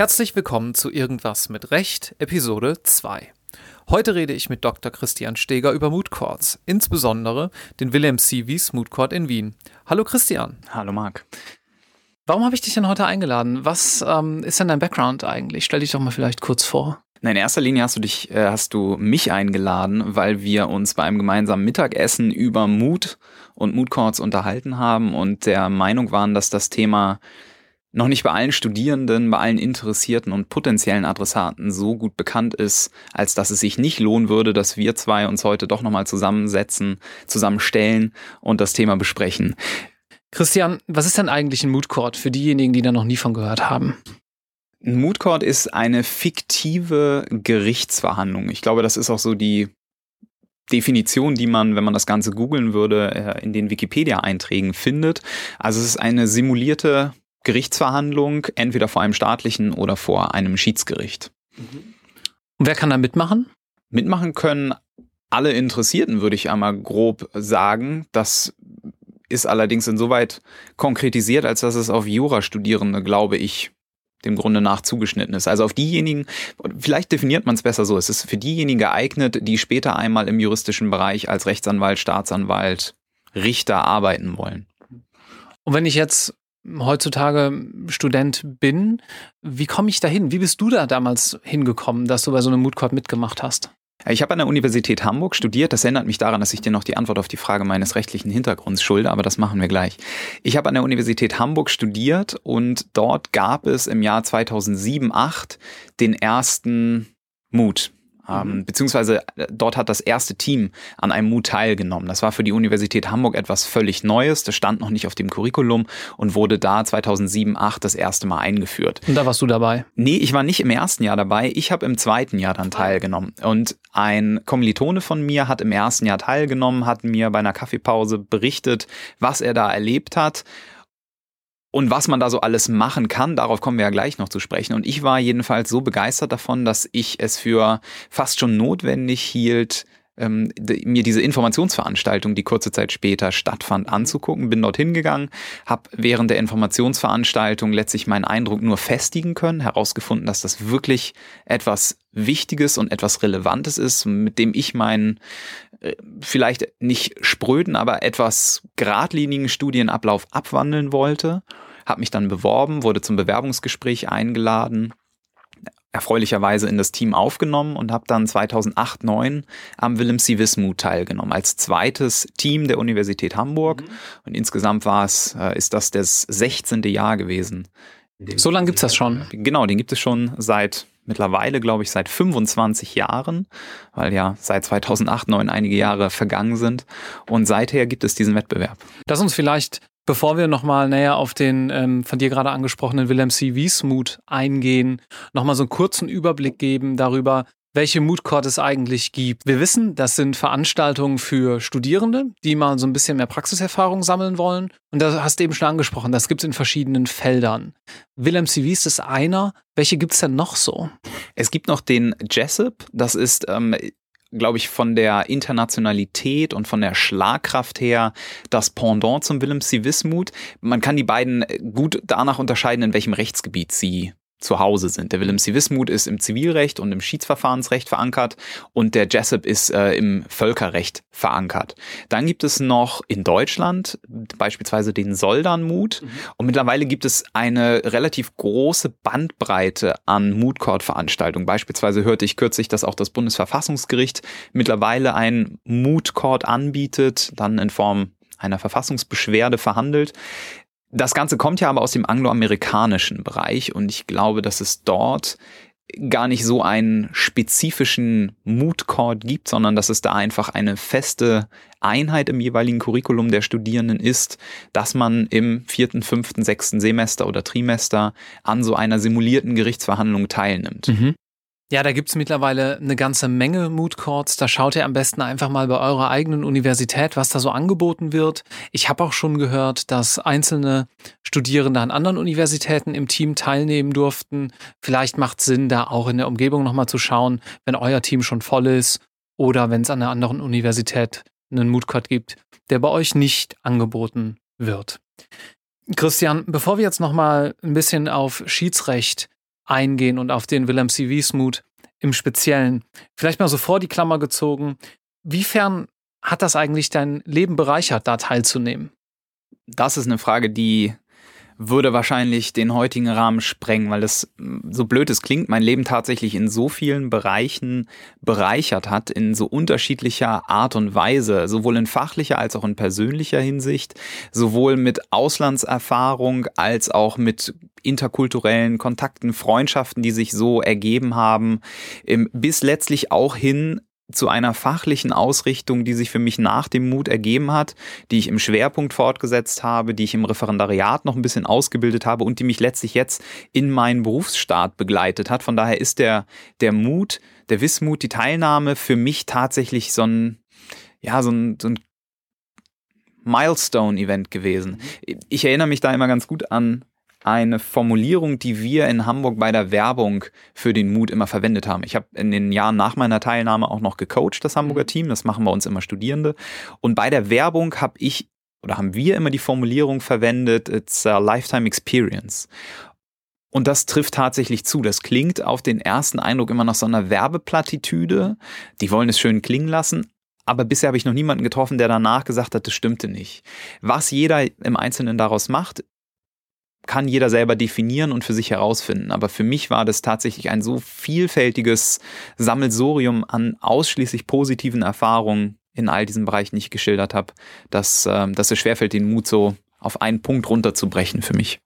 Herzlich willkommen zu Irgendwas mit Recht, Episode 2. Heute rede ich mit Dr. Christian Steger über Mood Courts, insbesondere den Wilhelm C. Wies Mood Court in Wien. Hallo Christian. Hallo Marc. Warum habe ich dich denn heute eingeladen? Was ähm, ist denn dein Background eigentlich? Stell dich doch mal vielleicht kurz vor. in erster Linie hast du dich, äh, hast du mich eingeladen, weil wir uns bei einem gemeinsamen Mittagessen über Mood und Mood Courts unterhalten haben und der Meinung waren, dass das Thema noch nicht bei allen Studierenden, bei allen Interessierten und potenziellen Adressaten so gut bekannt ist, als dass es sich nicht lohnen würde, dass wir zwei uns heute doch nochmal zusammensetzen, zusammenstellen und das Thema besprechen. Christian, was ist denn eigentlich ein Mood Court für diejenigen, die da noch nie von gehört haben? Ein Mood Court ist eine fiktive Gerichtsverhandlung. Ich glaube, das ist auch so die Definition, die man, wenn man das Ganze googeln würde, äh, in den Wikipedia-Einträgen findet. Also es ist eine simulierte Gerichtsverhandlung, entweder vor einem staatlichen oder vor einem Schiedsgericht. Und wer kann da mitmachen? Mitmachen können alle Interessierten, würde ich einmal grob sagen. Das ist allerdings insoweit konkretisiert, als dass es auf Jurastudierende, glaube ich, dem Grunde nach zugeschnitten ist. Also auf diejenigen, vielleicht definiert man es besser so, es ist für diejenigen geeignet, die später einmal im juristischen Bereich als Rechtsanwalt, Staatsanwalt, Richter arbeiten wollen. Und wenn ich jetzt heutzutage Student bin, wie komme ich da hin? Wie bist du da damals hingekommen, dass du bei so einem Mood mitgemacht hast? Ich habe an der Universität Hamburg studiert. Das erinnert mich daran, dass ich dir noch die Antwort auf die Frage meines rechtlichen Hintergrunds schulde, aber das machen wir gleich. Ich habe an der Universität Hamburg studiert und dort gab es im Jahr 2007, 2008 den ersten Mut. Ähm, mhm. beziehungsweise äh, dort hat das erste Team an einem MOOC teilgenommen. Das war für die Universität Hamburg etwas völlig Neues. Das stand noch nicht auf dem Curriculum und wurde da 2007, 2008 das erste Mal eingeführt. Und da warst du dabei? Nee, ich war nicht im ersten Jahr dabei. Ich habe im zweiten Jahr dann teilgenommen. Und ein Kommilitone von mir hat im ersten Jahr teilgenommen, hat mir bei einer Kaffeepause berichtet, was er da erlebt hat. Und was man da so alles machen kann, darauf kommen wir ja gleich noch zu sprechen. Und ich war jedenfalls so begeistert davon, dass ich es für fast schon notwendig hielt, ähm, mir diese Informationsveranstaltung, die kurze Zeit später stattfand, anzugucken. Bin dorthin gegangen, habe während der Informationsveranstaltung letztlich meinen Eindruck nur festigen können, herausgefunden, dass das wirklich etwas Wichtiges und etwas Relevantes ist, mit dem ich meinen vielleicht nicht spröden, aber etwas geradlinigen Studienablauf abwandeln wollte. Habe mich dann beworben, wurde zum Bewerbungsgespräch eingeladen erfreulicherweise in das Team aufgenommen und habe dann 2008, 2009 am Willem C. Wismut teilgenommen als zweites Team der Universität Hamburg. Mhm. Und insgesamt war es, äh, ist das das 16. Jahr gewesen. So lange gibt's das schon? Genau, den gibt es schon seit mittlerweile, glaube ich, seit 25 Jahren, weil ja seit 2008, 2009 einige Jahre vergangen sind. Und seither gibt es diesen Wettbewerb. Lass uns vielleicht Bevor wir nochmal näher auf den ähm, von dir gerade angesprochenen Wilhelm C. Wiesmuth eingehen, nochmal so einen kurzen Überblick geben darüber, welche Mood Court es eigentlich gibt. Wir wissen, das sind Veranstaltungen für Studierende, die mal so ein bisschen mehr Praxiserfahrung sammeln wollen. Und da hast du eben schon angesprochen, das gibt es in verschiedenen Feldern. Wilhelm C. Wies ist einer. Welche gibt es denn noch so? Es gibt noch den Jessup. Das ist ähm, glaube ich, von der Internationalität und von der Schlagkraft her das Pendant zum Willem C. Wismut. Man kann die beiden gut danach unterscheiden, in welchem Rechtsgebiet sie zu Hause sind. Der Willem C. Wismut ist im Zivilrecht und im Schiedsverfahrensrecht verankert und der Jessup ist äh, im Völkerrecht verankert. Dann gibt es noch in Deutschland beispielsweise den Soldanmut mhm. und mittlerweile gibt es eine relativ große Bandbreite an Mood Court Veranstaltungen. Beispielsweise hörte ich kürzlich, dass auch das Bundesverfassungsgericht mittlerweile ein Mood Court anbietet, dann in Form einer Verfassungsbeschwerde verhandelt. Das Ganze kommt ja aber aus dem angloamerikanischen Bereich und ich glaube, dass es dort gar nicht so einen spezifischen Mood Court gibt, sondern dass es da einfach eine feste Einheit im jeweiligen Curriculum der Studierenden ist, dass man im vierten, fünften, sechsten Semester oder Trimester an so einer simulierten Gerichtsverhandlung teilnimmt. Mhm. Ja, da gibt's mittlerweile eine ganze Menge Mood Courts. Da schaut ihr am besten einfach mal bei eurer eigenen Universität, was da so angeboten wird. Ich habe auch schon gehört, dass einzelne Studierende an anderen Universitäten im Team teilnehmen durften. Vielleicht macht Sinn, da auch in der Umgebung nochmal zu schauen, wenn euer Team schon voll ist oder wenn es an einer anderen Universität einen Mood Court gibt, der bei euch nicht angeboten wird. Christian, bevor wir jetzt nochmal ein bisschen auf Schiedsrecht eingehen und auf den Willem C. Wiesmuth im Speziellen. Vielleicht mal so vor die Klammer gezogen. Wiefern hat das eigentlich dein Leben bereichert, da teilzunehmen? Das ist eine Frage, die würde wahrscheinlich den heutigen Rahmen sprengen, weil es, so blöd es klingt, mein Leben tatsächlich in so vielen Bereichen bereichert hat, in so unterschiedlicher Art und Weise, sowohl in fachlicher als auch in persönlicher Hinsicht, sowohl mit Auslandserfahrung als auch mit interkulturellen Kontakten, Freundschaften, die sich so ergeben haben, bis letztlich auch hin zu einer fachlichen Ausrichtung, die sich für mich nach dem Mut ergeben hat, die ich im Schwerpunkt fortgesetzt habe, die ich im Referendariat noch ein bisschen ausgebildet habe und die mich letztlich jetzt in meinen Berufsstart begleitet hat. Von daher ist der, der Mut, der Wissmut, die Teilnahme für mich tatsächlich so ein, ja, so ein, so ein Milestone-Event gewesen. Mhm. Ich erinnere mich da immer ganz gut an eine Formulierung, die wir in Hamburg bei der Werbung für den Mut immer verwendet haben. Ich habe in den Jahren nach meiner Teilnahme auch noch gecoacht, das Hamburger mhm. Team. Das machen bei uns immer Studierende. Und bei der Werbung habe ich oder haben wir immer die Formulierung verwendet, it's a lifetime experience. Und das trifft tatsächlich zu. Das klingt auf den ersten Eindruck immer nach so einer Werbeplattitüde. Die wollen es schön klingen lassen. Aber bisher habe ich noch niemanden getroffen, der danach gesagt hat, das stimmte nicht. Was jeder im Einzelnen daraus macht, kann jeder selber definieren und für sich herausfinden. Aber für mich war das tatsächlich ein so vielfältiges Sammelsurium an ausschließlich positiven Erfahrungen in all diesen Bereichen, die ich geschildert habe, dass, äh, dass es schwerfällt, den Mut so auf einen Punkt runterzubrechen für mich.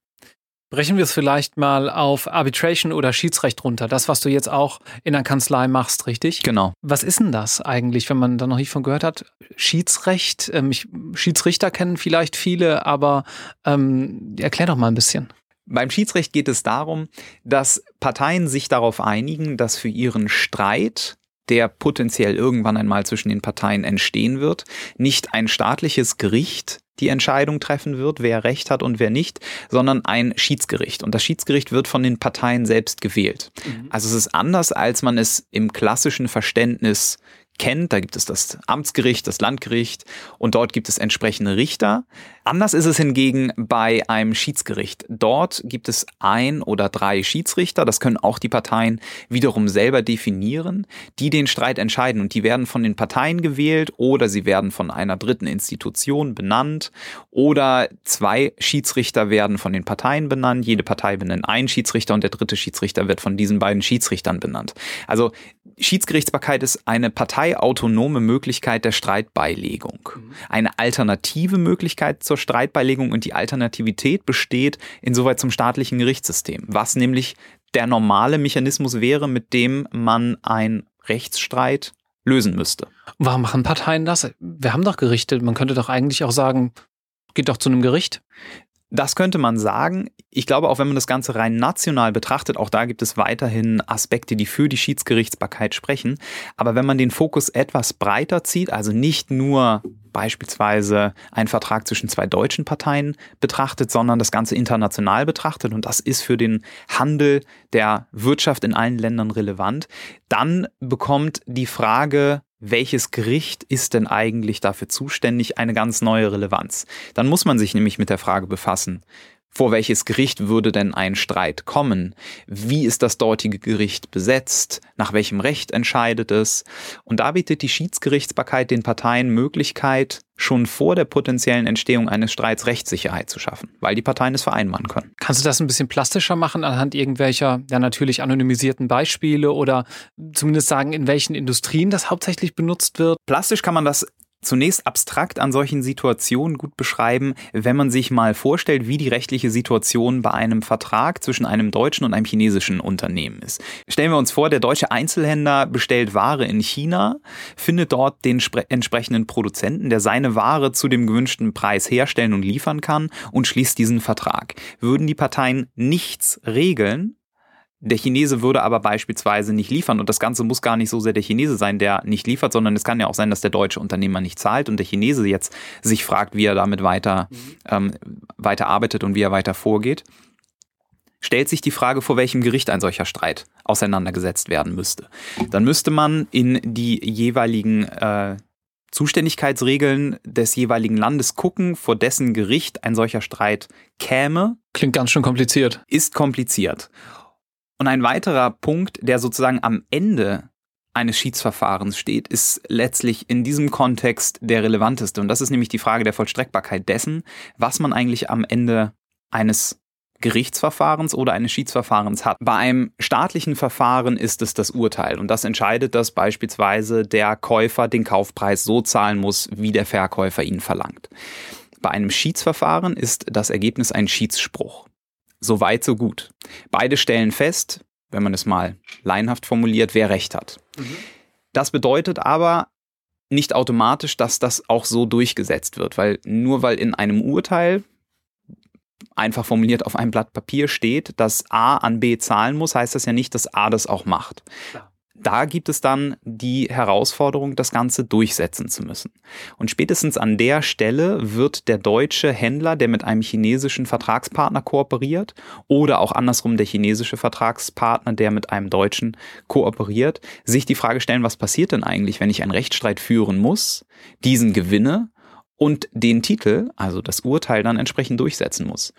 Brechen wir es vielleicht mal auf Arbitration oder Schiedsrecht runter. Das, was du jetzt auch in der Kanzlei machst, richtig? Genau. Was ist denn das eigentlich, wenn man da noch nicht von gehört hat? Schiedsrecht, ähm, ich, Schiedsrichter kennen vielleicht viele, aber ähm, erklär doch mal ein bisschen. Beim Schiedsrecht geht es darum, dass Parteien sich darauf einigen, dass für ihren Streit der potenziell irgendwann einmal zwischen den Parteien entstehen wird, nicht ein staatliches Gericht die Entscheidung treffen wird, wer Recht hat und wer nicht, sondern ein Schiedsgericht. Und das Schiedsgericht wird von den Parteien selbst gewählt. Mhm. Also es ist anders, als man es im klassischen Verständnis kennt. Da gibt es das Amtsgericht, das Landgericht und dort gibt es entsprechende Richter. Anders ist es hingegen bei einem Schiedsgericht. Dort gibt es ein oder drei Schiedsrichter, das können auch die Parteien wiederum selber definieren, die den Streit entscheiden und die werden von den Parteien gewählt oder sie werden von einer dritten Institution benannt oder zwei Schiedsrichter werden von den Parteien benannt. Jede Partei benennt einen Schiedsrichter und der dritte Schiedsrichter wird von diesen beiden Schiedsrichtern benannt. Also Schiedsgerichtsbarkeit ist eine parteiautonome Möglichkeit der Streitbeilegung. Eine alternative Möglichkeit zur zur Streitbeilegung und die Alternativität besteht insoweit zum staatlichen Gerichtssystem, was nämlich der normale Mechanismus wäre, mit dem man einen Rechtsstreit lösen müsste. Warum machen Parteien das? Wir haben doch Gerichte. Man könnte doch eigentlich auch sagen, geht doch zu einem Gericht. Das könnte man sagen. Ich glaube, auch wenn man das Ganze rein national betrachtet, auch da gibt es weiterhin Aspekte, die für die Schiedsgerichtsbarkeit sprechen. Aber wenn man den Fokus etwas breiter zieht, also nicht nur beispielsweise einen Vertrag zwischen zwei deutschen Parteien betrachtet, sondern das Ganze international betrachtet, und das ist für den Handel der Wirtschaft in allen Ländern relevant, dann bekommt die Frage welches Gericht ist denn eigentlich dafür zuständig, eine ganz neue Relevanz. Dann muss man sich nämlich mit der Frage befassen, vor welches Gericht würde denn ein Streit kommen? Wie ist das dortige Gericht besetzt? Nach welchem Recht entscheidet es? Und da bietet die Schiedsgerichtsbarkeit den Parteien Möglichkeit, schon vor der potenziellen Entstehung eines Streits Rechtssicherheit zu schaffen, weil die Parteien es vereinbaren können. Kannst du das ein bisschen plastischer machen anhand irgendwelcher, ja natürlich anonymisierten Beispiele oder zumindest sagen, in welchen Industrien das hauptsächlich benutzt wird? Plastisch kann man das zunächst abstrakt an solchen Situationen gut beschreiben, wenn man sich mal vorstellt, wie die rechtliche Situation bei einem Vertrag zwischen einem deutschen und einem chinesischen Unternehmen ist. Stellen wir uns vor, der deutsche Einzelhändler bestellt Ware in China, findet dort den entsprechenden Produzenten, der seine Ware zu dem gewünschten Preis herstellen und liefern kann und schließt diesen Vertrag. Würden die Parteien nichts regeln, der Chinese würde aber beispielsweise nicht liefern und das Ganze muss gar nicht so sehr der Chinese sein, der nicht liefert, sondern es kann ja auch sein, dass der deutsche Unternehmer nicht zahlt und der Chinese jetzt sich fragt, wie er damit weiter, mhm. ähm, weiter arbeitet und wie er weiter vorgeht. Stellt sich die Frage, vor welchem Gericht ein solcher Streit auseinandergesetzt werden müsste. Dann müsste man in die jeweiligen äh, Zuständigkeitsregeln des jeweiligen Landes gucken, vor dessen Gericht ein solcher Streit käme. Klingt ganz schön kompliziert. Ist kompliziert. Und ein weiterer Punkt, der sozusagen am Ende eines Schiedsverfahrens steht, ist letztlich in diesem Kontext der relevanteste. Und das ist nämlich die Frage der Vollstreckbarkeit dessen, was man eigentlich am Ende eines Gerichtsverfahrens oder eines Schiedsverfahrens hat. Bei einem staatlichen Verfahren ist es das Urteil und das entscheidet, dass beispielsweise der Käufer den Kaufpreis so zahlen muss, wie der Verkäufer ihn verlangt. Bei einem Schiedsverfahren ist das Ergebnis ein Schiedsspruch. So weit, so gut. Beide stellen fest, wenn man es mal laienhaft formuliert, wer recht hat. Mhm. Das bedeutet aber nicht automatisch, dass das auch so durchgesetzt wird, weil nur weil in einem Urteil einfach formuliert auf einem Blatt Papier steht, dass A an B zahlen muss, heißt das ja nicht, dass A das auch macht. Ja da gibt es dann die Herausforderung, das Ganze durchsetzen zu müssen. Und spätestens an der Stelle wird der deutsche Händler, der mit einem chinesischen Vertragspartner kooperiert, oder auch andersrum der chinesische Vertragspartner, der mit einem deutschen kooperiert, sich die Frage stellen, was passiert denn eigentlich, wenn ich einen Rechtsstreit führen muss, diesen gewinne und den Titel, also das Urteil dann entsprechend durchsetzen muss.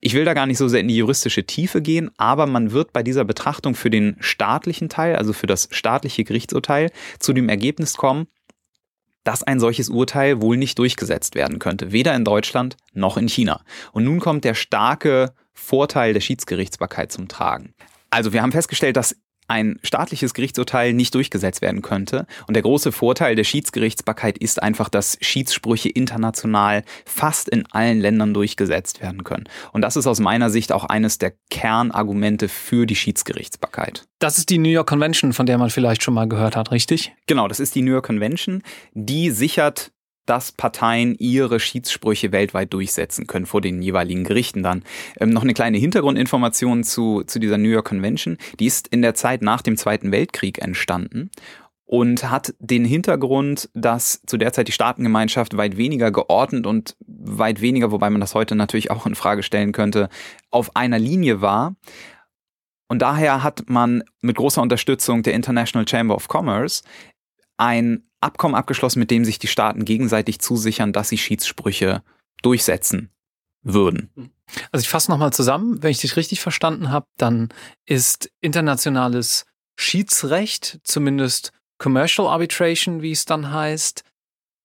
Ich will da gar nicht so sehr in die juristische Tiefe gehen, aber man wird bei dieser Betrachtung für den staatlichen Teil, also für das staatliche Gerichtsurteil, zu dem Ergebnis kommen, dass ein solches Urteil wohl nicht durchgesetzt werden könnte, weder in Deutschland noch in China. Und nun kommt der starke Vorteil der Schiedsgerichtsbarkeit zum Tragen. Also wir haben festgestellt, dass ein staatliches Gerichtsurteil nicht durchgesetzt werden könnte. Und der große Vorteil der Schiedsgerichtsbarkeit ist einfach, dass Schiedssprüche international fast in allen Ländern durchgesetzt werden können. Und das ist aus meiner Sicht auch eines der Kernargumente für die Schiedsgerichtsbarkeit. Das ist die New York Convention, von der man vielleicht schon mal gehört hat, richtig? Genau, das ist die New York Convention. Die sichert dass Parteien ihre Schiedssprüche weltweit durchsetzen können vor den jeweiligen Gerichten dann. Ähm, noch eine kleine Hintergrundinformation zu, zu dieser New York Convention. Die ist in der Zeit nach dem Zweiten Weltkrieg entstanden und hat den Hintergrund, dass zu der Zeit die Staatengemeinschaft weit weniger geordnet und weit weniger, wobei man das heute natürlich auch in Frage stellen könnte, auf einer Linie war. Und daher hat man mit großer Unterstützung der International Chamber of Commerce ein Abkommen abgeschlossen, mit dem sich die Staaten gegenseitig zusichern, dass sie Schiedssprüche durchsetzen würden. Also ich fasse nochmal zusammen, wenn ich dich richtig verstanden habe, dann ist internationales Schiedsrecht, zumindest Commercial Arbitration, wie es dann heißt,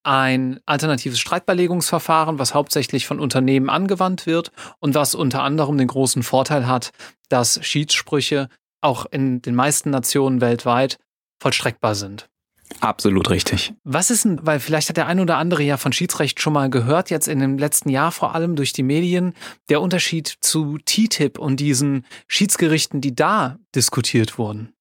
ein alternatives Streitbeilegungsverfahren, was hauptsächlich von Unternehmen angewandt wird und was unter anderem den großen Vorteil hat, dass Schiedssprüche auch in den meisten Nationen weltweit vollstreckbar sind. Absolut richtig. Was ist denn, weil vielleicht hat der ein oder andere ja von Schiedsrecht schon mal gehört, jetzt in dem letzten Jahr vor allem durch die Medien, der Unterschied zu TTIP und diesen Schiedsgerichten, die da diskutiert wurden?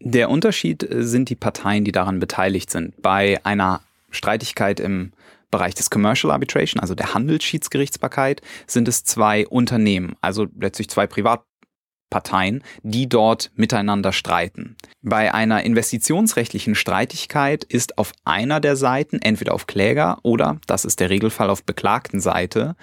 Der Unterschied äh, sind die Parteien, die daran beteiligt sind. Bei einer Streitigkeit im Bereich des Commercial Arbitration, also der Handelsschiedsgerichtsbarkeit, sind es zwei Unternehmen, also letztlich zwei Privat Parteien, die dort miteinander streiten. Bei einer investitionsrechtlichen Streitigkeit ist auf einer der Seiten, entweder auf Kläger oder, das ist der Regelfall auf beklagten Seite,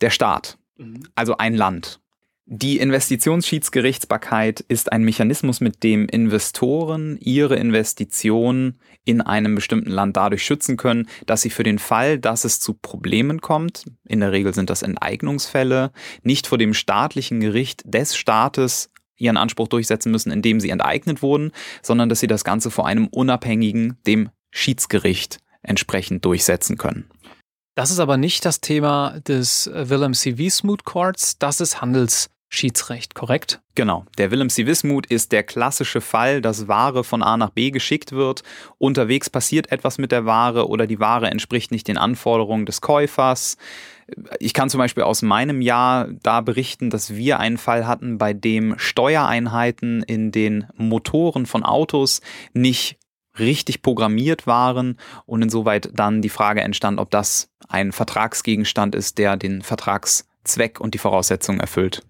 der Staat, mhm. also ein Land. Die Investitionsschiedsgerichtsbarkeit ist ein Mechanismus, mit dem Investoren ihre Investitionen in einem bestimmten Land dadurch schützen können, dass sie für den Fall, dass es zu Problemen kommt, in der Regel sind das Enteignungsfälle, nicht vor dem staatlichen Gericht des Staates ihren Anspruch durchsetzen müssen, indem sie enteignet wurden, sondern dass sie das Ganze vor einem unabhängigen, dem Schiedsgericht entsprechend durchsetzen können. Das ist aber nicht das Thema des äh, Willem C. Wismut Courts, das ist Handelsschiedsrecht, korrekt? Genau. Der Willem C. Wismut ist der klassische Fall, dass Ware von A nach B geschickt wird. Unterwegs passiert etwas mit der Ware oder die Ware entspricht nicht den Anforderungen des Käufers. Ich kann zum Beispiel aus meinem Jahr da berichten, dass wir einen Fall hatten, bei dem Steuereinheiten in den Motoren von Autos nicht richtig programmiert waren und insoweit dann die Frage entstand, ob das ein Vertragsgegenstand ist, der den Vertragszweck und die Voraussetzungen erfüllt.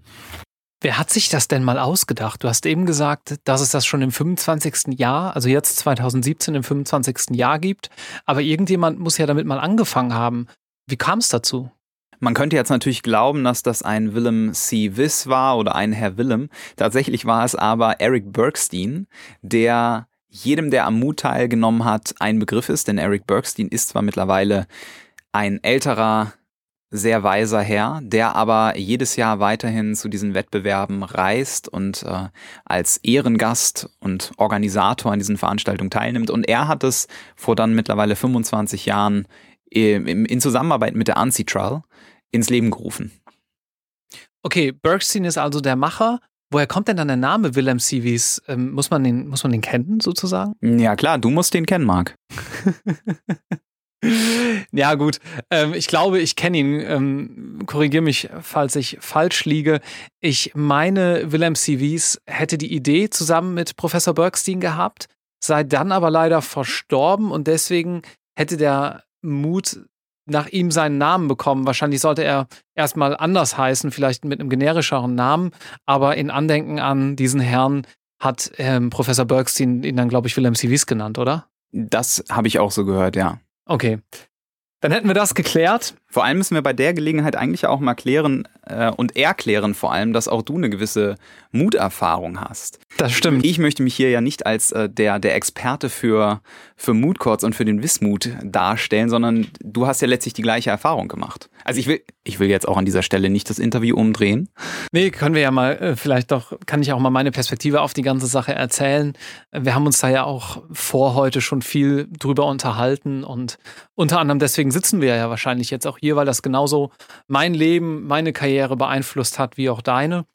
Wer hat sich das denn mal ausgedacht? Du hast eben gesagt, dass es das schon im 25. Jahr, also jetzt 2017 im 25. Jahr gibt, aber irgendjemand muss ja damit mal angefangen haben. Wie kam es dazu? Man könnte jetzt natürlich glauben, dass das ein Willem C. Wiss war oder ein Herr Willem. Tatsächlich war es aber Eric Bergstein, der jedem, der am Mut teilgenommen hat, ein Begriff ist, denn Eric Bergstein ist zwar mittlerweile ein älterer sehr weiser Herr, der aber jedes Jahr weiterhin zu diesen Wettbewerben reist und äh, als Ehrengast und Organisator an diesen Veranstaltungen teilnimmt. Und er hat es vor dann mittlerweile 25 Jahren in, Zusammenarbeit mit der Ancitral ins Leben gerufen. Okay, Bergstein ist also der Macher. Woher kommt denn dann der Name Willem Sivis? Ähm, muss, man den, muss man den kennen, sozusagen? Ja, klar, du musst den kennen, Marc. ja, gut. Ähm, ich glaube, ich kenne ihn. Ähm, Korrigiere mich, falls ich falsch liege. Ich meine, Willem Sivis hätte die Idee zusammen mit Professor Bergstein gehabt, sei dann aber leider verstorben und deswegen hätte der Mut nach ihm seinen Namen bekommen. Wahrscheinlich sollte er erstmal anders heißen, vielleicht mit einem generischeren Namen, aber in Andenken an diesen Herrn hat ähm, Professor Bergstein ihn dann, glaube ich, Willem Sivis genannt, oder? Das habe ich auch so gehört, ja. Okay. Dann hätten wir das geklärt. Vor allem müssen wir bei der Gelegenheit eigentlich auch mal klären äh, und erklären vor allem, dass auch du eine gewisse Muterfahrung hast. Das stimmt. Ich möchte mich hier ja nicht als äh, der, der Experte für, für Moodcourts und für den Wismut darstellen, sondern du hast ja letztlich die gleiche Erfahrung gemacht. Also ich will, ich will jetzt auch an dieser Stelle nicht das Interview umdrehen. Nee, können wir ja mal, äh, vielleicht doch, kann ich auch mal meine Perspektive auf die ganze Sache erzählen. Wir haben uns da ja auch vor heute schon viel drüber unterhalten und unter anderem deswegen sitzen wir ja wahrscheinlich jetzt auch hier, weil das genauso mein Leben, meine Karriere beeinflusst hat wie auch deine.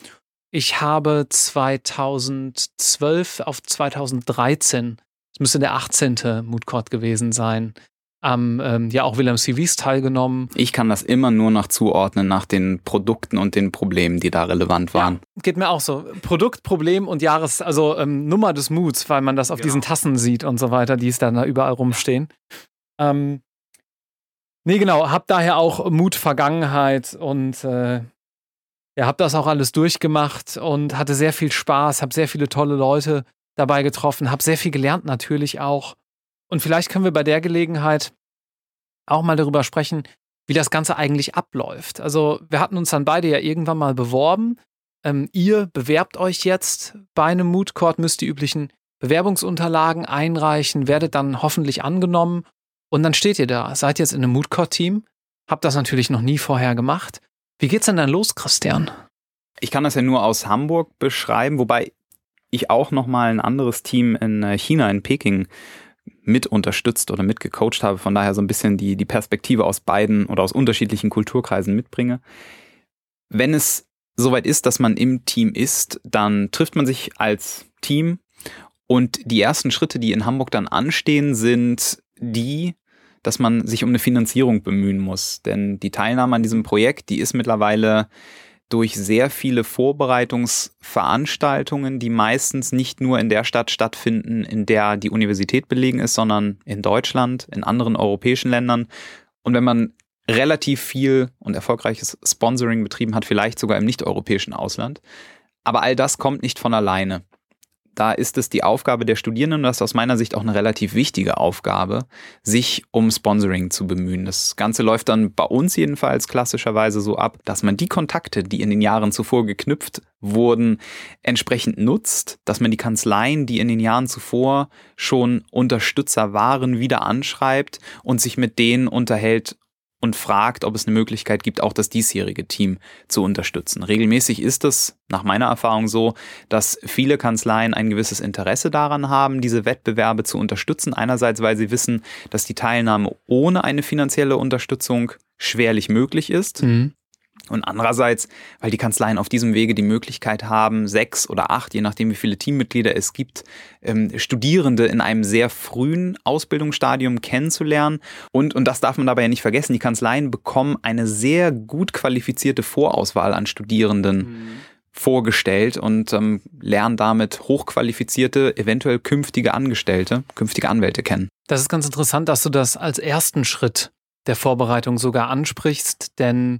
Ich habe 2012 auf 2013, das müsste der 18. Moodcourt gewesen sein, am ähm, ja auch Wilhelm CVs teilgenommen. Ich kann das immer nur noch zuordnen nach den Produkten und den Problemen, die da relevant waren. Ja, geht mir auch so. Produkt, Problem und Jahres, also ähm, Nummer des Moods, weil man das auf genau. diesen Tassen sieht und so weiter, die es dann da überall rumstehen. Ähm, nee, genau, hab daher auch Mut Vergangenheit und äh, ja, hab das auch alles durchgemacht und hatte sehr viel Spaß, hab sehr viele tolle Leute dabei getroffen, hab sehr viel gelernt natürlich auch und vielleicht können wir bei der Gelegenheit auch mal darüber sprechen, wie das Ganze eigentlich abläuft. Also wir hatten uns dann beide ja irgendwann mal beworben. Ähm, ihr bewerbt euch jetzt bei einem Mood Court, müsst die üblichen Bewerbungsunterlagen einreichen, werdet dann hoffentlich angenommen und dann steht ihr da, seid jetzt in einem Mood Court Team, habt das natürlich noch nie vorher gemacht. Wie geht's denn dann los, Christian? Ich kann das ja nur aus Hamburg beschreiben, wobei ich auch noch mal ein anderes Team in äh, China in Peking mit unterstützt oder mit gecoacht habe, von daher so ein bisschen die, die Perspektive aus beiden oder aus unterschiedlichen Kulturkreisen mitbringe. Wenn es soweit ist, dass man im Team ist, dann trifft man sich als Team und die ersten Schritte, die in Hamburg dann anstehen, sind die, dass man sich um eine Finanzierung bemühen muss. Denn die Teilnahme an diesem Projekt, die ist mittlerweile durch sehr viele Vorbereitungsveranstaltungen, die meistens nicht nur in der Stadt stattfinden, in der die Universität belegen ist, sondern in Deutschland, in anderen europäischen Ländern. Und wenn man relativ viel und erfolgreiches Sponsoring betrieben hat, vielleicht sogar im nicht-europäischen Ausland. Aber all das kommt nicht von alleine da ist es die Aufgabe der Studierenden, und das ist aus meiner Sicht auch eine relativ wichtige Aufgabe, sich um Sponsoring zu bemühen. Das Ganze läuft dann bei uns jedenfalls klassischerweise so ab, dass man die Kontakte, die in den Jahren zuvor geknüpft wurden, entsprechend nutzt, dass man die Kanzleien, die in den Jahren zuvor schon Unterstützer waren, wieder anschreibt und sich mit denen unterhält, und fragt, ob es eine Möglichkeit gibt, auch das diesjährige Team zu unterstützen. Regelmäßig ist es nach meiner Erfahrung so, dass viele Kanzleien ein gewisses Interesse daran haben, diese Wettbewerbe zu unterstützen. Einerseits, weil sie wissen, dass die Teilnahme ohne eine finanzielle Unterstützung schwerlich möglich ist. Mhm. Und andererseits, weil die Kanzleien auf diesem Wege die Möglichkeit haben, sechs oder acht, je nachdem wie viele Teammitglieder es gibt, ähm, Studierende in einem sehr frühen Ausbildungsstadium kennenzulernen. Und, und das darf man dabei ja nicht vergessen, die Kanzleien bekommen eine sehr gut qualifizierte Vorauswahl an Studierenden. Mhm vorgestellt und ähm, lernen damit hochqualifizierte, eventuell künftige Angestellte, künftige Anwälte kennen. Das ist ganz interessant, dass du das als ersten Schritt der Vorbereitung sogar ansprichst, denn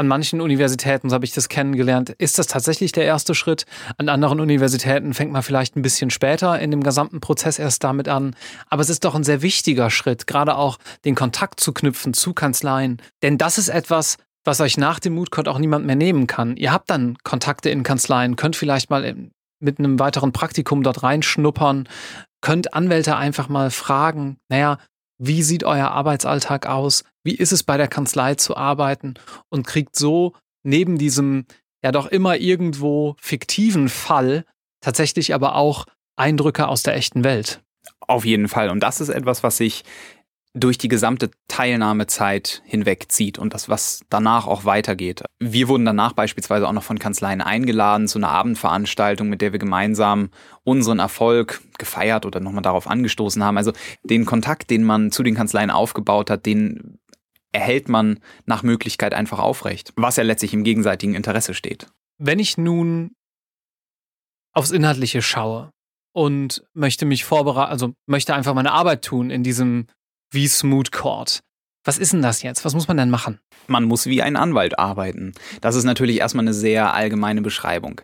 an manchen Universitäten, so habe ich das kennengelernt, ist das tatsächlich der erste Schritt. An anderen Universitäten fängt man vielleicht ein bisschen später in dem gesamten Prozess erst damit an. Aber es ist doch ein sehr wichtiger Schritt, gerade auch den Kontakt zu knüpfen zu Kanzleien. Denn das ist etwas, was euch nach dem Moodcode auch niemand mehr nehmen kann. Ihr habt dann Kontakte in Kanzleien, könnt vielleicht mal mit einem weiteren Praktikum dort reinschnuppern, könnt Anwälte einfach mal fragen, naja, wie sieht euer Arbeitsalltag aus, wie ist es bei der Kanzlei zu arbeiten und kriegt so neben diesem ja doch immer irgendwo fiktiven Fall tatsächlich aber auch Eindrücke aus der echten Welt. Auf jeden Fall. Und das ist etwas, was sich durch die gesamte Teilnahmezeit hinwegzieht und das, was danach auch weitergeht. Wir wurden danach beispielsweise auch noch von Kanzleien eingeladen zu einer Abendveranstaltung, mit der wir gemeinsam unseren Erfolg gefeiert oder nochmal darauf angestoßen haben. Also den Kontakt, den man zu den Kanzleien aufgebaut hat, den erhält man nach Möglichkeit einfach aufrecht, was ja letztlich im gegenseitigen Interesse steht. Wenn ich nun aufs Inhaltliche schaue und möchte mich vorbereiten, also möchte einfach meine Arbeit tun in diesem wie Smooth Court. Was ist denn das jetzt? Was muss man denn machen? Man muss wie ein Anwalt arbeiten. Das ist natürlich erstmal eine sehr allgemeine Beschreibung.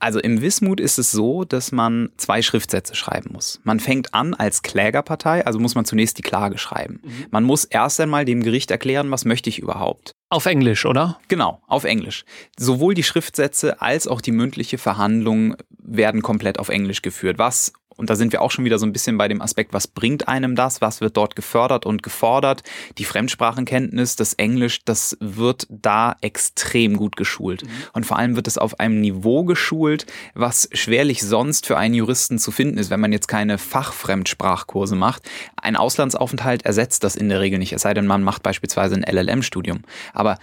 Also im Wismut ist es so, dass man zwei Schriftsätze schreiben muss. Man fängt an als Klägerpartei, also muss man zunächst die Klage schreiben. Mhm. Man muss erst einmal dem Gericht erklären, was möchte ich überhaupt. Auf Englisch, oder? Genau, auf Englisch. Sowohl die Schriftsätze als auch die mündliche Verhandlung werden komplett auf Englisch geführt, was und da sind wir auch schon wieder so ein bisschen bei dem Aspekt, was bringt einem das, was wird dort gefördert und gefordert. Die Fremdsprachenkenntnis, das Englisch, das wird da extrem gut geschult. Mhm. Und vor allem wird es auf einem Niveau geschult, was schwerlich sonst für einen Juristen zu finden ist, wenn man jetzt keine Fachfremdsprachkurse macht. Ein Auslandsaufenthalt ersetzt das in der Regel nicht, es sei denn, man macht beispielsweise ein LLM-Studium. Aber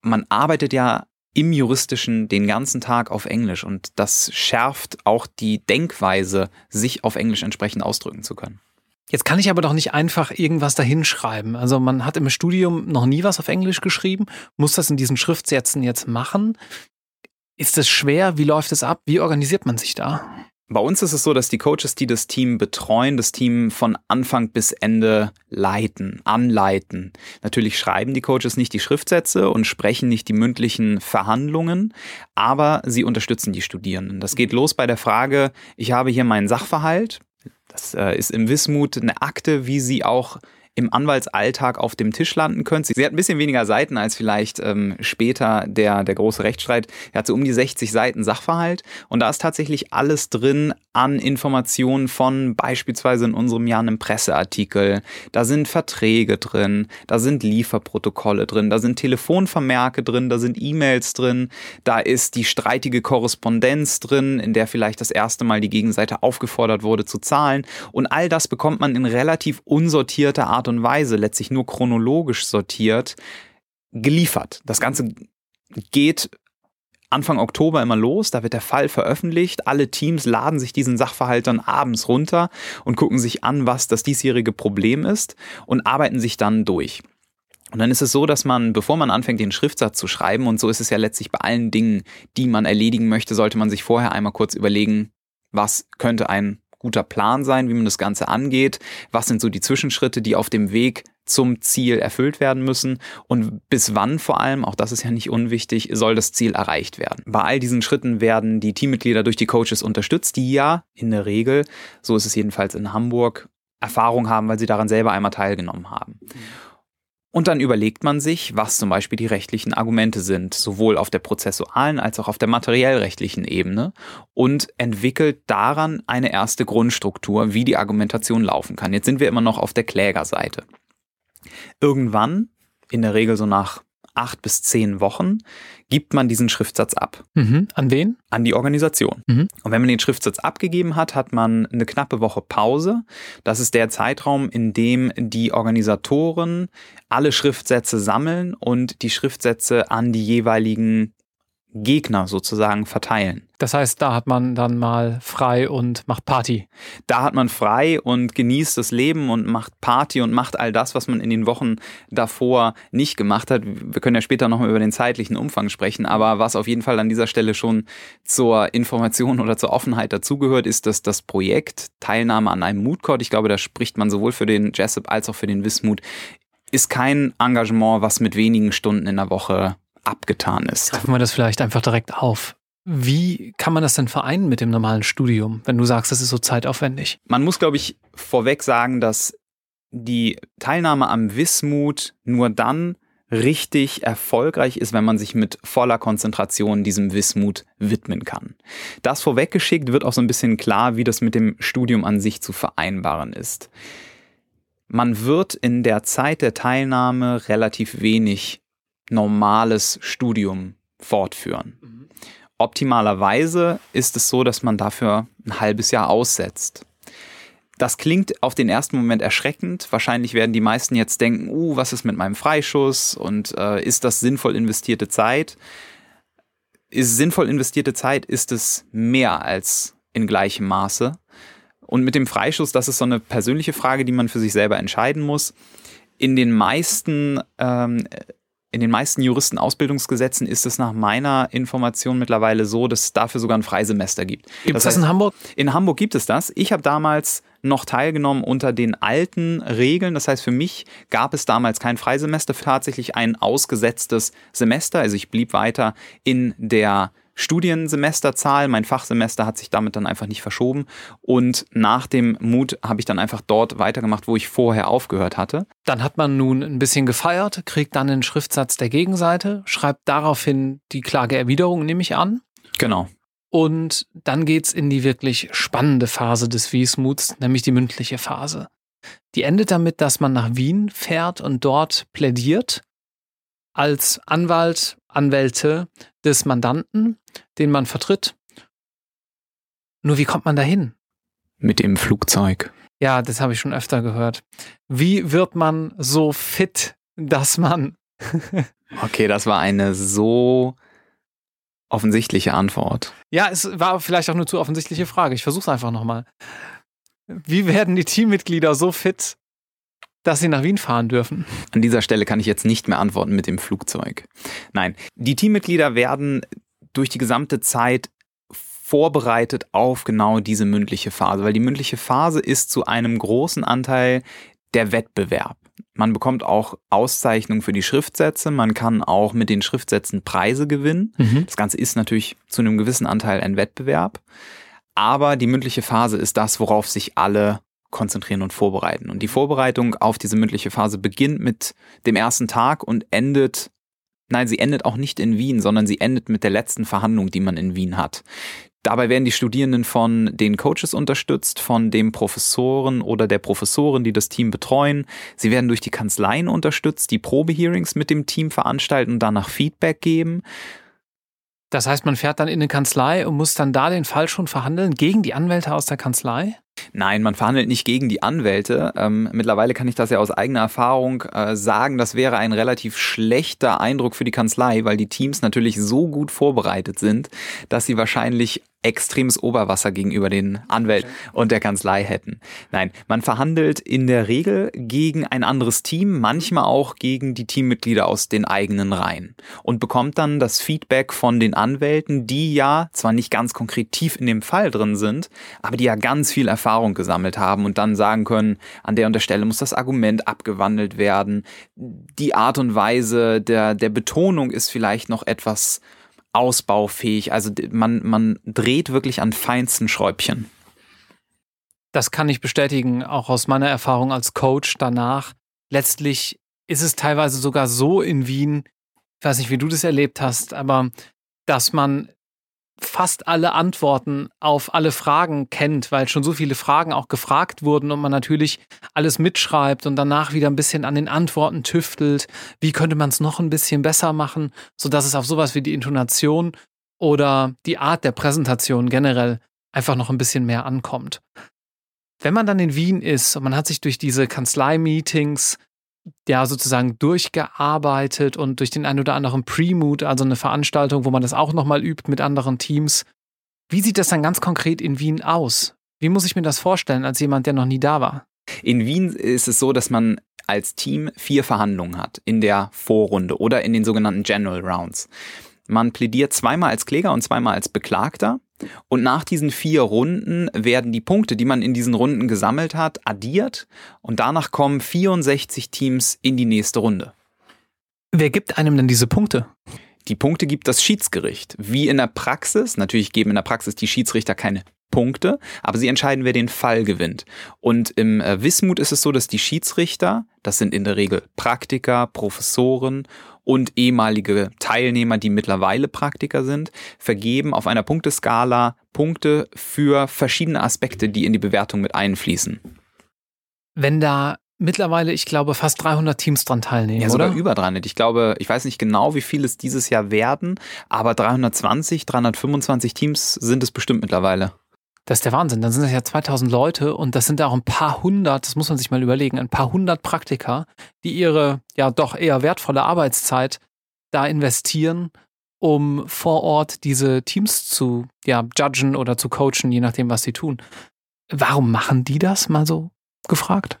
man arbeitet ja im Juristischen den ganzen Tag auf Englisch und das schärft auch die Denkweise, sich auf Englisch entsprechend ausdrücken zu können. Jetzt kann ich aber doch nicht einfach irgendwas dahinschreiben. Also man hat im Studium noch nie was auf Englisch geschrieben, muss das in diesen Schriftsätzen jetzt machen. Ist es schwer? Wie läuft es ab? Wie organisiert man sich da? Bei uns ist es so, dass die Coaches, die das Team betreuen, das Team von Anfang bis Ende leiten, anleiten. Natürlich schreiben die Coaches nicht die Schriftsätze und sprechen nicht die mündlichen Verhandlungen, aber sie unterstützen die Studierenden. Das geht los bei der Frage, ich habe hier meinen Sachverhalt. Das äh, ist im Wismut eine Akte, wie sie auch im Anwaltsalltag auf dem Tisch landen könnt. Sie hat ein bisschen weniger Seiten als vielleicht ähm, später der, der große Rechtsstreit. Er hat so um die 60 Seiten Sachverhalt und da ist tatsächlich alles drin an Informationen von beispielsweise in unserem Jahr einem Presseartikel. Da sind Verträge drin, da sind Lieferprotokolle drin, da sind Telefonvermerke drin, da sind E-Mails drin, da ist die streitige Korrespondenz drin, in der vielleicht das erste Mal die Gegenseite aufgefordert wurde zu zahlen und all das bekommt man in relativ unsortierter Art und Weise, letztlich nur chronologisch sortiert, geliefert. Das Ganze geht Anfang Oktober immer los, da wird der Fall veröffentlicht. Alle Teams laden sich diesen Sachverhalt dann abends runter und gucken sich an, was das diesjährige Problem ist und arbeiten sich dann durch. Und dann ist es so, dass man, bevor man anfängt, den Schriftsatz zu schreiben, und so ist es ja letztlich bei allen Dingen, die man erledigen möchte, sollte man sich vorher einmal kurz überlegen, was könnte ein guter Plan sein, wie man das Ganze angeht, was sind so die Zwischenschritte, die auf dem Weg zum Ziel erfüllt werden müssen und bis wann vor allem, auch das ist ja nicht unwichtig, soll das Ziel erreicht werden. Bei all diesen Schritten werden die Teammitglieder durch die Coaches unterstützt, die ja in der Regel, so ist es jedenfalls in Hamburg, Erfahrung haben, weil sie daran selber einmal teilgenommen haben. Und dann überlegt man sich, was zum Beispiel die rechtlichen Argumente sind, sowohl auf der prozessualen als auch auf der materiellrechtlichen Ebene und entwickelt daran eine erste Grundstruktur, wie die Argumentation laufen kann. Jetzt sind wir immer noch auf der Klägerseite. Irgendwann, in der Regel so nach acht bis zehn Wochen gibt man diesen Schriftsatz ab. Mhm. An wen? An die Organisation. Mhm. Und wenn man den Schriftsatz abgegeben hat, hat man eine knappe Woche Pause. Das ist der Zeitraum, in dem die Organisatoren alle Schriftsätze sammeln und die Schriftsätze an die jeweiligen Gegner sozusagen verteilen. Das heißt, da hat man dann mal frei und macht Party. Da hat man frei und genießt das Leben und macht Party und macht all das, was man in den Wochen davor nicht gemacht hat. Wir können ja später nochmal über den zeitlichen Umfang sprechen, aber was auf jeden Fall an dieser Stelle schon zur Information oder zur Offenheit dazugehört, ist, dass das Projekt Teilnahme an einem Moodcourt, ich glaube, da spricht man sowohl für den Jessup als auch für den Wismut, ist kein Engagement, was mit wenigen Stunden in der Woche abgetan ist. Greifen wir das vielleicht einfach direkt auf. Wie kann man das denn vereinen mit dem normalen Studium, wenn du sagst, das ist so zeitaufwendig? Man muss, glaube ich, vorweg sagen, dass die Teilnahme am Wismut nur dann richtig erfolgreich ist, wenn man sich mit voller Konzentration diesem Wismut widmen kann. Das vorweggeschickt wird auch so ein bisschen klar, wie das mit dem Studium an sich zu vereinbaren ist. man wird in der Zeit der Teilnahme relativ wenig normales Studium fortführen. Mhm. Optimalerweise ist es so, dass man dafür ein halbes Jahr aussetzt. Das klingt auf den ersten Moment erschreckend. Wahrscheinlich werden die meisten jetzt denken, uh, was ist mit meinem Freischuss und äh, ist das sinnvoll investierte Zeit? Ist sinnvoll investierte Zeit, ist es mehr als in gleichem Maße. Und mit dem Freischuss, das ist so eine persönliche Frage, die man für sich selber entscheiden muss. In den meisten ähm, in den meisten Juristenausbildungsgesetzen ist es nach meiner Information mittlerweile so, dass es dafür sogar ein Freisemester gibt. Gibt es das, heißt, in Hamburg? In Hamburg gibt es das. Ich habe damals noch teilgenommen unter den alten Regeln. Das heißt, für mich gab es damals kein Freisemester, tatsächlich ein ausgesetztes Semester. Also ich blieb weiter in der Studiensemesterzahl. Mein Fachsemester hat sich damit dann einfach nicht verschoben. Und nach dem Mut habe ich dann einfach dort weitergemacht, wo ich vorher aufgehört hatte. Dann hat man nun ein bisschen gefeiert, kriegt dann den Schriftsatz der Gegenseite, schreibt daraufhin die Klageerwiderung, nehme ich an. Genau. Und dann geht's in die wirklich spannende Phase des Wiesmuts, nämlich die mündliche Phase. Die endet damit, dass man nach Wien fährt und dort plädiert als Anwalt, Anwälte des Mandanten, den man vertritt. Nur wie kommt man dahin? Mit dem Flugzeug. Ja, das habe ich schon öfter gehört. Wie wird man so fit, dass man. okay, das war eine so offensichtliche Antwort. Ja, es war vielleicht auch eine zu offensichtliche Frage. Ich versuche es einfach nochmal. Wie werden die Teammitglieder so fit, dass sie nach Wien fahren dürfen? An dieser Stelle kann ich jetzt nicht mehr antworten mit dem Flugzeug. Nein, die Teammitglieder werden durch die gesamte Zeit vorbereitet auf genau diese mündliche Phase, weil die mündliche Phase ist zu einem großen Anteil der Wettbewerb. Man bekommt auch Auszeichnungen für die Schriftsätze. Man kann auch mit den Schriftsätzen Preise gewinnen. Mhm. Das Ganze ist natürlich zu einem gewissen Anteil ein Wettbewerb. Aber die mündliche Phase ist das, worauf sich alle konzentrieren und vorbereiten. Und die Vorbereitung auf diese mündliche Phase beginnt mit dem ersten Tag und endet, nein, sie endet auch nicht in Wien, sondern sie endet mit der letzten Verhandlung, die man in Wien hat. Dabei werden die Studierenden von den Coaches unterstützt, von dem Professoren oder der Professorin, die das Team betreuen. Sie werden durch die Kanzleien unterstützt, die Probehearings mit dem Team veranstalten und danach Feedback geben. Das heißt, man fährt dann in eine Kanzlei und muss dann da den Fall schon verhandeln gegen die Anwälte aus der Kanzlei? Nein, man verhandelt nicht gegen die Anwälte. Ähm, mittlerweile kann ich das ja aus eigener Erfahrung äh, sagen, das wäre ein relativ schlechter Eindruck für die Kanzlei, weil die Teams natürlich so gut vorbereitet sind, dass sie wahrscheinlich extremes Oberwasser gegenüber den Anwälten und der Kanzlei hätten. Nein, man verhandelt in der Regel gegen ein anderes Team, manchmal auch gegen die Teammitglieder aus den eigenen Reihen und bekommt dann das Feedback von den Anwälten, die ja zwar nicht ganz konkret tief in dem Fall drin sind, aber die ja ganz viel Erfahrung gesammelt haben und dann sagen können, an der und der Stelle muss das Argument abgewandelt werden. Die Art und Weise der, der Betonung ist vielleicht noch etwas ausbaufähig. Also man, man dreht wirklich an feinsten Schräubchen. Das kann ich bestätigen, auch aus meiner Erfahrung als Coach danach. Letztlich ist es teilweise sogar so in Wien, ich weiß nicht, wie du das erlebt hast, aber dass man fast alle Antworten auf alle Fragen kennt, weil schon so viele Fragen auch gefragt wurden und man natürlich alles mitschreibt und danach wieder ein bisschen an den Antworten tüftelt. Wie könnte man es noch ein bisschen besser machen, sodass es auf sowas wie die Intonation oder die Art der Präsentation generell einfach noch ein bisschen mehr ankommt. Wenn man dann in Wien ist und man hat sich durch diese Kanzlei-Meetings ja sozusagen durchgearbeitet und durch den ein oder anderen Pre-Mood, also eine Veranstaltung, wo man das auch nochmal übt mit anderen Teams. Wie sieht das dann ganz konkret in Wien aus? Wie muss ich mir das vorstellen als jemand, der noch nie da war? In Wien ist es so, dass man als Team vier Verhandlungen hat in der Vorrunde oder in den sogenannten General Rounds. Man plädiert zweimal als Kläger und zweimal als Beklagter. Und nach diesen vier Runden werden die Punkte, die man in diesen Runden gesammelt hat, addiert. Und danach kommen 64 Teams in die nächste Runde. Wer gibt einem denn diese Punkte? Die Punkte gibt das Schiedsgericht. Wie in der Praxis, natürlich geben in der Praxis die Schiedsrichter keine Punkte, aber sie entscheiden, wer den Fall gewinnt. Und im äh, Wismut ist es so, dass die Schiedsrichter, das sind in der Regel Praktiker, Professoren und ehemalige Teilnehmer, die mittlerweile Praktiker sind, vergeben auf einer Punkteskala Punkte für verschiedene Aspekte, die in die Bewertung mit einfließen. Wenn da mittlerweile, ich glaube, fast 300 Teams dran teilnehmen. Ja, sogar oder? über 300. Ich glaube, ich weiß nicht genau, wie viel es dieses Jahr werden, aber 320, 325 Teams sind es bestimmt mittlerweile. Das ist der Wahnsinn. Dann sind das ja 2000 Leute und das sind auch ein paar hundert, das muss man sich mal überlegen, ein paar hundert Praktiker, die ihre ja doch eher wertvolle Arbeitszeit da investieren, um vor Ort diese Teams zu ja, judgen oder zu coachen, je nachdem, was sie tun. Warum machen die das mal so gefragt?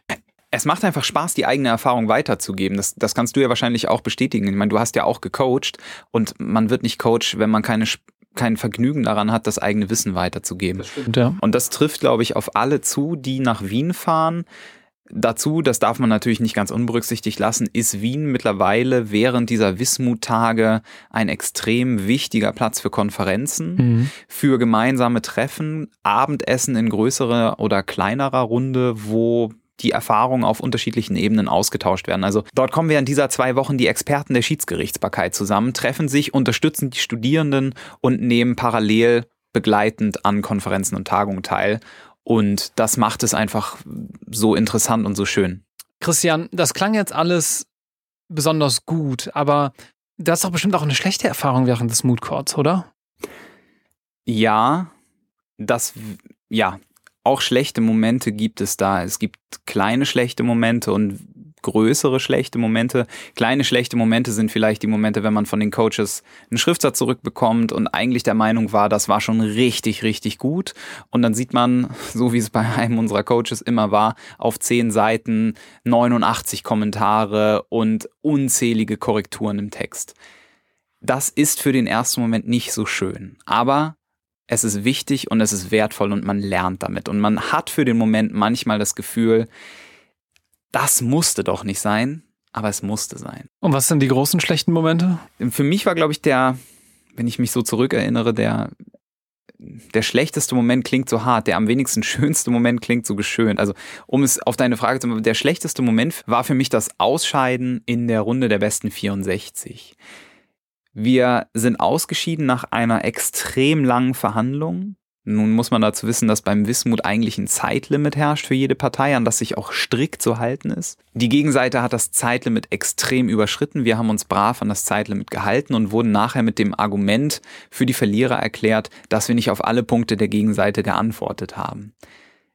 Es macht einfach Spaß, die eigene Erfahrung weiterzugeben. Das, das kannst du ja wahrscheinlich auch bestätigen. Ich meine, du hast ja auch gecoacht und man wird nicht Coach, wenn man keine kein Vergnügen daran hat, das eigene Wissen weiterzugeben. Das stimmt, ja. Und das trifft, glaube ich, auf alle zu, die nach Wien fahren. Dazu, das darf man natürlich nicht ganz unberücksichtigt lassen, ist Wien mittlerweile während dieser Wismut-Tage ein extrem wichtiger Platz für Konferenzen, mhm. für gemeinsame Treffen, Abendessen in größerer oder kleinerer Runde, wo die Erfahrungen auf unterschiedlichen Ebenen ausgetauscht werden. Also dort kommen in dieser zwei Wochen die Experten der Schiedsgerichtsbarkeit zusammen, treffen sich, unterstützen die Studierenden und nehmen parallel begleitend an Konferenzen und Tagungen teil. Und das macht es einfach so interessant und so schön. Christian, das klang jetzt alles besonders gut, aber das ist doch bestimmt auch eine schlechte Erfahrung während des Mood Courts, oder? Ja, das, ja, auch schlechte Momente gibt es da. Es gibt kleine schlechte Momente und größere schlechte Momente. Kleine schlechte Momente sind vielleicht die Momente, wenn man von den Coaches einen Schriftsatz zurückbekommt und eigentlich der Meinung war, das war schon richtig, richtig gut. Und dann sieht man, so wie es bei einem unserer Coaches immer war, auf zehn Seiten 89 Kommentare und unzählige Korrekturen im Text. Das ist für den ersten Moment nicht so schön. Aber es ist wichtig und es ist wertvoll und man lernt damit. Und man hat für den Moment manchmal das Gefühl, das musste doch nicht sein, aber es musste sein. Und was sind die großen schlechten Momente? Für mich war, glaube ich, der, wenn ich mich so zurückerinnere, der, der schlechteste Moment klingt so hart, der am wenigsten schönste Moment klingt so geschönt. Also, um es auf deine Frage zu machen, der schlechteste Moment war für mich das Ausscheiden in der Runde der besten 64. Wir sind ausgeschieden nach einer extrem langen Verhandlung. Nun muss man dazu wissen, dass beim Wismut eigentlich ein Zeitlimit herrscht für jede Partei, an das sich auch strikt zu halten ist. Die Gegenseite hat das Zeitlimit extrem überschritten. Wir haben uns brav an das Zeitlimit gehalten und wurden nachher mit dem Argument für die Verlierer erklärt, dass wir nicht auf alle Punkte der Gegenseite geantwortet haben.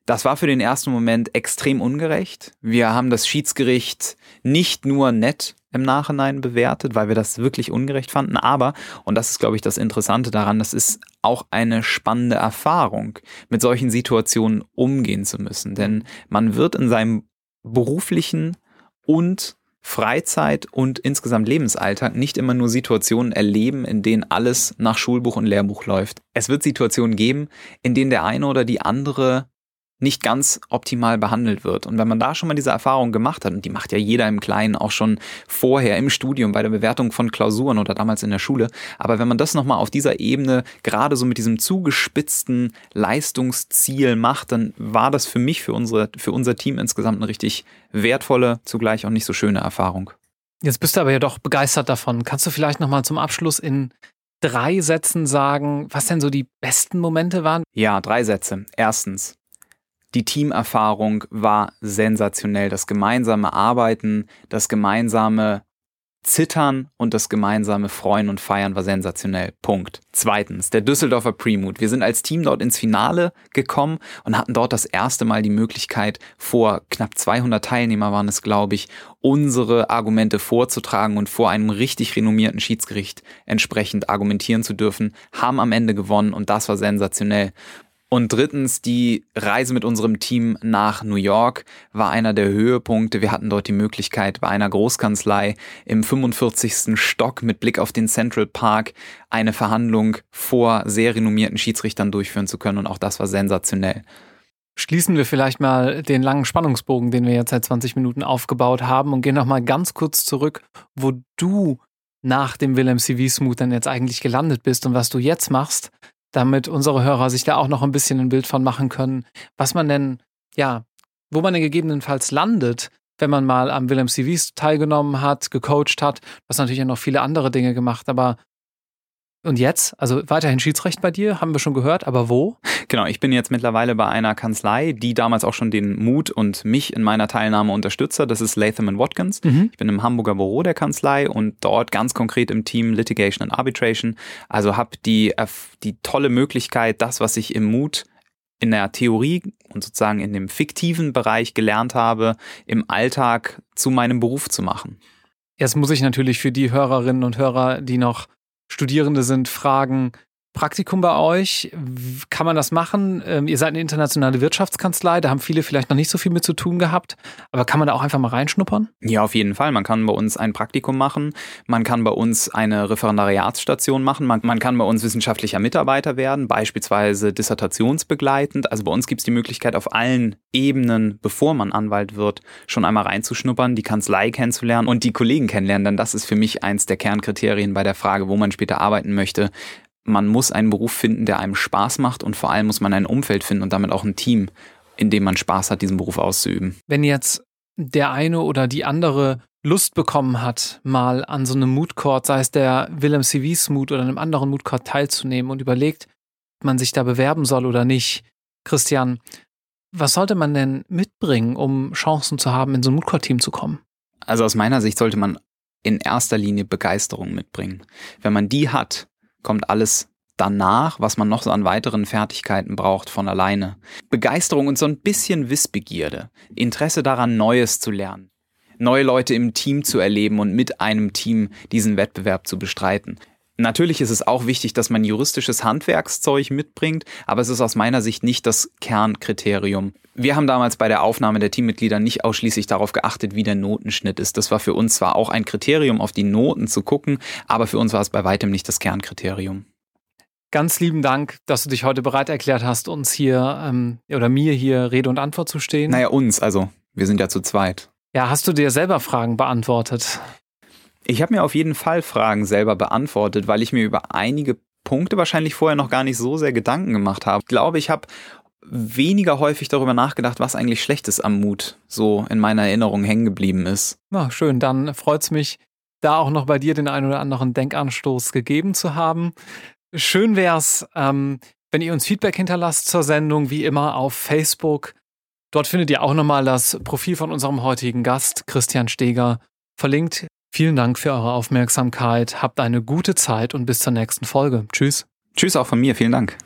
Das war für den ersten Moment extrem ungerecht. Wir haben das Schiedsgericht nicht nur nett im Nachhinein bewertet, weil wir das wirklich ungerecht fanden. Aber, und das ist, glaube ich, das Interessante daran, das ist auch eine spannende Erfahrung, mit solchen Situationen umgehen zu müssen. Denn man wird in seinem beruflichen und Freizeit und insgesamt Lebensalltag nicht immer nur Situationen erleben, in denen alles nach Schulbuch und Lehrbuch läuft. Es wird Situationen geben, in denen der eine oder die andere nicht ganz optimal behandelt wird. Und wenn man da schon mal diese Erfahrung gemacht hat, und die macht ja jeder im Kleinen auch schon vorher im Studium bei der Bewertung von Klausuren oder damals in der Schule, aber wenn man das nochmal auf dieser Ebene gerade so mit diesem zugespitzten Leistungsziel macht, dann war das für mich, für, unsere, für unser Team insgesamt eine richtig wertvolle, zugleich auch nicht so schöne Erfahrung. Jetzt bist du aber ja doch begeistert davon. Kannst du vielleicht nochmal zum Abschluss in drei Sätzen sagen, was denn so die besten Momente waren? Ja, drei Sätze. Erstens, die Teamerfahrung war sensationell. Das gemeinsame Arbeiten, das gemeinsame Zittern und das gemeinsame Freuen und Feiern war sensationell. Punkt. Zweitens, der Düsseldorfer Premood. Wir sind als Team dort ins Finale gekommen und hatten dort das erste Mal die Möglichkeit, vor knapp 200 Teilnehmer waren es, glaube ich, unsere Argumente vorzutragen und vor einem richtig renommierten Schiedsgericht entsprechend argumentieren zu dürfen, haben am Ende gewonnen und das war sensationell. Und drittens, die Reise mit unserem Team nach New York war einer der Höhepunkte. Wir hatten dort die Möglichkeit, bei einer Großkanzlei im 45. Stock mit Blick auf den Central Park eine Verhandlung vor sehr renommierten Schiedsrichtern durchführen zu können. Und auch das war sensationell. Schließen wir vielleicht mal den langen Spannungsbogen, den wir jetzt seit 20 Minuten aufgebaut haben und gehen nochmal ganz kurz zurück, wo du nach dem Willem CV Smooth dann jetzt eigentlich gelandet bist und was du jetzt machst damit unsere Hörer sich da auch noch ein bisschen ein Bild von machen können, was man denn, ja, wo man denn gegebenenfalls landet, wenn man mal am Willem CVs teilgenommen hat, gecoacht hat. Hast natürlich auch noch viele andere Dinge gemacht, aber Und jetzt? Also weiterhin Schiedsrecht bei dir, haben wir schon gehört, aber wo? Genau, ich bin jetzt mittlerweile bei einer Kanzlei, die damals auch schon den Mut und mich in meiner Teilnahme unterstützt hat. Das ist Latham Watkins. Mhm. Ich bin im Hamburger Büro der Kanzlei und dort ganz konkret im Team Litigation and Arbitration. Also habe die, die tolle Möglichkeit, das, was ich im Mut in der Theorie und sozusagen in dem fiktiven Bereich gelernt habe, im Alltag zu meinem Beruf zu machen. Jetzt muss ich natürlich für die Hörerinnen und Hörer, die noch Studierende sind, fragen, Praktikum bei euch. Kann man das machen? Ähm, ihr seid eine internationale Wirtschaftskanzlei, da haben viele vielleicht noch nicht so viel mit zu tun gehabt, aber kann man da auch einfach mal reinschnuppern? Ja, auf jeden Fall. Man kann bei uns ein Praktikum machen, man kann bei uns eine Referendariatsstation machen, man, man kann bei uns wissenschaftlicher Mitarbeiter werden, beispielsweise dissertationsbegleitend. Also bei uns gibt es die Möglichkeit, auf allen Ebenen, bevor man Anwalt wird, schon einmal reinzuschnuppern, die Kanzlei kennenzulernen und die Kollegen kennenlernen, denn das ist für mich eins der Kernkriterien bei der Frage, wo man später arbeiten möchte man muss einen Beruf finden, der einem Spaß macht und vor allem muss man ein Umfeld finden und damit auch ein Team, in dem man Spaß hat, diesen Beruf auszuüben. Wenn jetzt der eine oder die andere Lust bekommen hat, mal an so einem Mood Court, sei es der Willem CVs Mood oder einem anderen Mood Court teilzunehmen und überlegt, ob man sich da bewerben soll oder nicht. Christian, was sollte man denn mitbringen, um Chancen zu haben, in so ein Mood Court Team zu kommen? Also aus meiner Sicht sollte man in erster Linie Begeisterung mitbringen. Wenn man die hat, kommt alles danach, was man noch so an weiteren Fertigkeiten braucht, von alleine. Begeisterung und so ein bisschen Wissbegierde, Interesse daran, Neues zu lernen, neue Leute im Team zu erleben und mit einem Team diesen Wettbewerb zu bestreiten. Natürlich ist es auch wichtig, dass man juristisches Handwerkszeug mitbringt, aber es ist aus meiner Sicht nicht das Kernkriterium. Wir haben damals bei der Aufnahme der Teammitglieder nicht ausschließlich darauf geachtet, wie der Notenschnitt ist. Das war für uns zwar auch ein Kriterium, auf die Noten zu gucken, aber für uns war es bei weitem nicht das Kernkriterium. Ganz lieben Dank, dass du dich heute bereit erklärt hast, uns hier ähm, oder mir hier Rede und Antwort zu stehen. Naja, uns, also wir sind ja zu zweit. Ja, hast du dir selber Fragen beantwortet? Ich habe mir auf jeden Fall Fragen selber beantwortet, weil ich mir über einige Punkte wahrscheinlich vorher noch gar nicht so sehr Gedanken gemacht habe. Ich glaube, ich habe weniger häufig darüber nachgedacht, was eigentlich Schlechtes am Mut so in meiner Erinnerung hängen geblieben ist. Na, schön, dann freut es mich, da auch noch bei dir den einen oder anderen Denkanstoß gegeben zu haben. Schön wäre es, ähm, wenn ihr uns Feedback hinterlasst zur Sendung, wie immer auf Facebook. Dort findet ihr auch nochmal das Profil von unserem heutigen Gast, Christian Steger, verlinkt Vielen Dank für eure Aufmerksamkeit. Habt eine gute Zeit und bis zur nächsten Folge. Tschüss. Tschüss auch von mir. Vielen Dank.